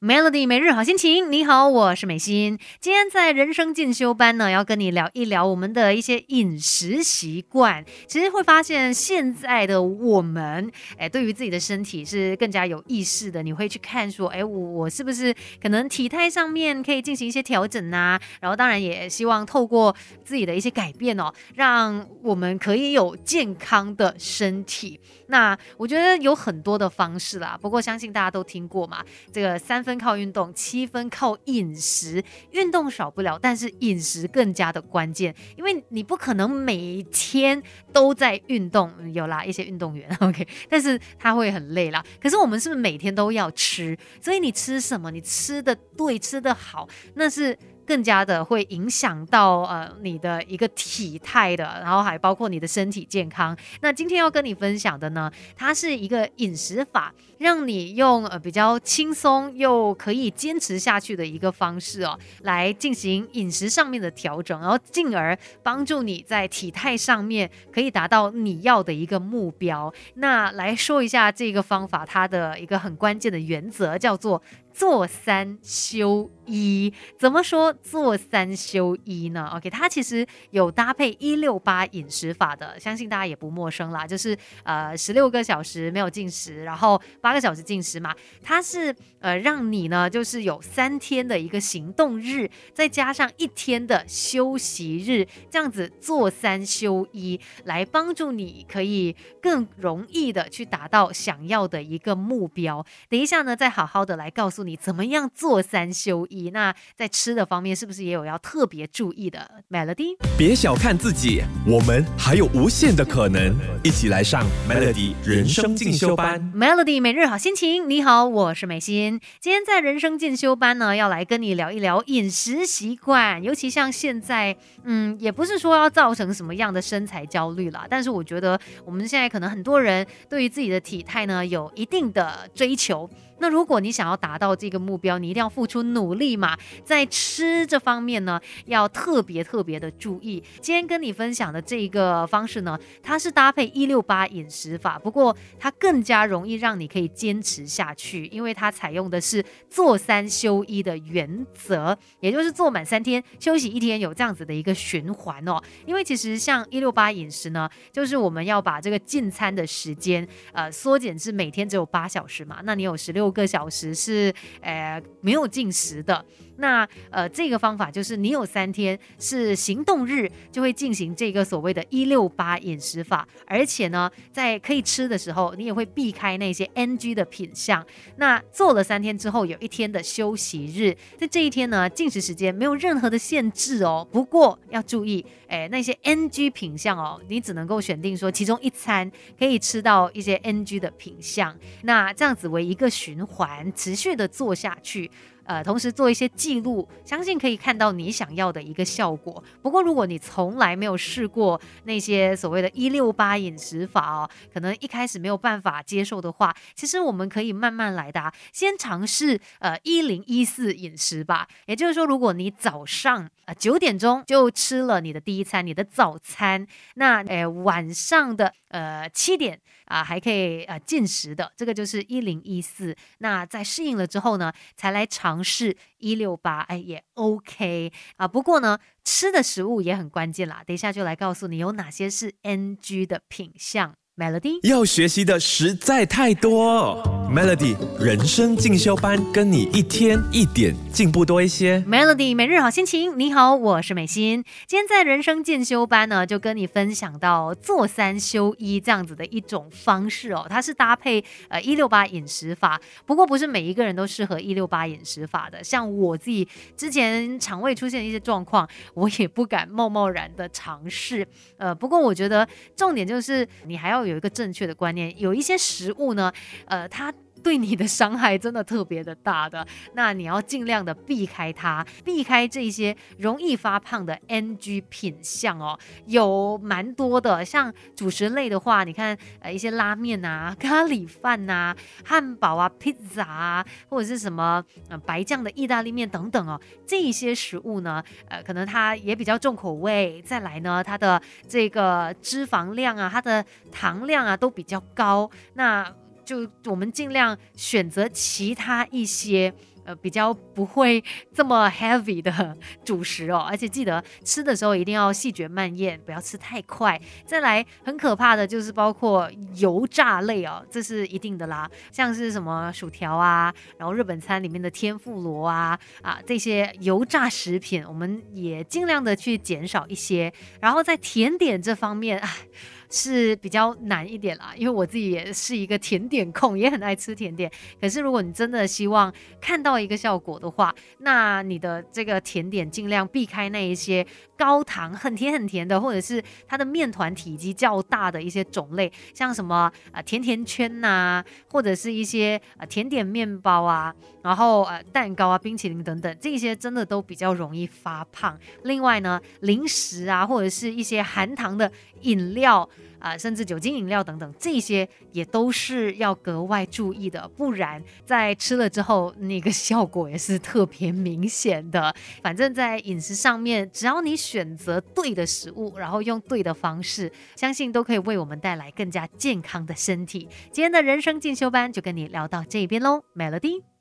Melody 每日好心情，你好，我是美心。今天在人生进修班呢，要跟你聊一聊我们的一些饮食习惯。其实会发现现在的我们，哎，对于自己的身体是更加有意识的。你会去看说，哎，我我是不是可能体态上面可以进行一些调整呐？然后当然也希望透过自己的一些改变哦，让我们可以有健康的身体。那我觉得有很多的方式啦，不过相信大家都听过嘛，这个三。分靠运动，七分靠饮食。运动少不了，但是饮食更加的关键，因为你不可能每天都在运动。有啦，一些运动员 OK，但是他会很累啦。可是我们是不是每天都要吃？所以你吃什么？你吃的对，吃的好，那是。更加的会影响到呃你的一个体态的，然后还包括你的身体健康。那今天要跟你分享的呢，它是一个饮食法，让你用呃比较轻松又可以坚持下去的一个方式哦，来进行饮食上面的调整，然后进而帮助你在体态上面可以达到你要的一个目标。那来说一下这个方法，它的一个很关键的原则叫做。做三休一，怎么说做三休一呢？OK，它其实有搭配一六八饮食法的，相信大家也不陌生啦。就是呃十六个小时没有进食，然后八个小时进食嘛。它是呃让你呢就是有三天的一个行动日，再加上一天的休息日，这样子做三休一，来帮助你可以更容易的去达到想要的一个目标。等一下呢，再好好的来告诉你。你怎么样做三休一？那在吃的方面是不是也有要特别注意的？Melody，别小看自己，我们还有无限的可能。一起来上 Melody 人生进修班。Melody 每日好心情，你好，我是美心。今天在人生进修班呢，要来跟你聊一聊饮食习惯，尤其像现在，嗯，也不是说要造成什么样的身材焦虑啦，但是我觉得我们现在可能很多人对于自己的体态呢，有一定的追求。那如果你想要达到这个目标，你一定要付出努力嘛。在吃这方面呢，要特别特别的注意。今天跟你分享的这个方式呢，它是搭配一六八饮食法，不过它更加容易让你可以坚持下去，因为它采用的是做三休一的原则，也就是做满三天休息一天，有这样子的一个循环哦。因为其实像一六八饮食呢，就是我们要把这个进餐的时间呃缩减至每天只有八小时嘛，那你有十六。个小时是呃没有进食的，那呃这个方法就是你有三天是行动日，就会进行这个所谓的“一六八”饮食法，而且呢，在可以吃的时候，你也会避开那些 NG 的品相。那做了三天之后，有一天的休息日，在这一天呢，进食时间没有任何的限制哦。不过要注意，哎，那些 NG 品相哦，你只能够选定说其中一餐可以吃到一些 NG 的品相，那这样子为一个循。环持续的做下去。呃，同时做一些记录，相信可以看到你想要的一个效果。不过，如果你从来没有试过那些所谓的“一六八”饮食法哦，可能一开始没有办法接受的话，其实我们可以慢慢来的，先尝试呃一零一四饮食吧。也就是说，如果你早上呃九点钟就吃了你的第一餐，你的早餐，那诶晚上的呃七点啊还可以呃进食的，这个就是一零一四。那在适应了之后呢，才来尝。试一六八，哎，也 OK 啊。不过呢，吃的食物也很关键啦。等一下就来告诉你有哪些是 NG 的品相。Melody 要学习的实在太多，Melody 人生进修班跟你一天一点进步多一些。Melody 每日好心情，你好，我是美心。今天在人生进修班呢，就跟你分享到做三休一这样子的一种方式哦。它是搭配呃一六八饮食法，不过不是每一个人都适合一六八饮食法的。像我自己之前肠胃出现一些状况，我也不敢贸贸然的尝试。呃，不过我觉得重点就是你还要。有一个正确的观念，有一些食物呢，呃，它。对你的伤害真的特别的大的，那你要尽量的避开它，避开这些容易发胖的 NG 品相哦，有蛮多的，像主食类的话，你看呃一些拉面啊、咖喱饭呐、汉堡啊、披萨啊，或者是什么呃白酱的意大利面等等哦，这一些食物呢，呃可能它也比较重口味，再来呢它的这个脂肪量啊、它的糖量啊都比较高，那。就我们尽量选择其他一些呃比较不会这么 heavy 的主食哦。而且记得吃的时候一定要细嚼慢咽，不要吃太快。再来，很可怕的就是包括油炸类哦，这是一定的啦，像是什么薯条啊，然后日本餐里面的天妇罗啊啊这些油炸食品，我们也尽量的去减少一些。然后在甜点这方面，啊。是比较难一点啦，因为我自己也是一个甜点控，也很爱吃甜点。可是如果你真的希望看到一个效果的话，那你的这个甜点尽量避开那一些高糖、很甜很甜的，或者是它的面团体积较大的一些种类，像什么啊甜甜圈呐，或者是一些啊甜点面包啊，然后呃蛋糕啊、冰淇淋等等，这些真的都比较容易发胖。另外呢，零食啊，或者是一些含糖的饮料。啊，甚至酒精饮料等等，这些也都是要格外注意的，不然在吃了之后，那个效果也是特别明显的。反正，在饮食上面，只要你选择对的食物，然后用对的方式，相信都可以为我们带来更加健康的身体。今天的人生进修班就跟你聊到这边喽，Melody。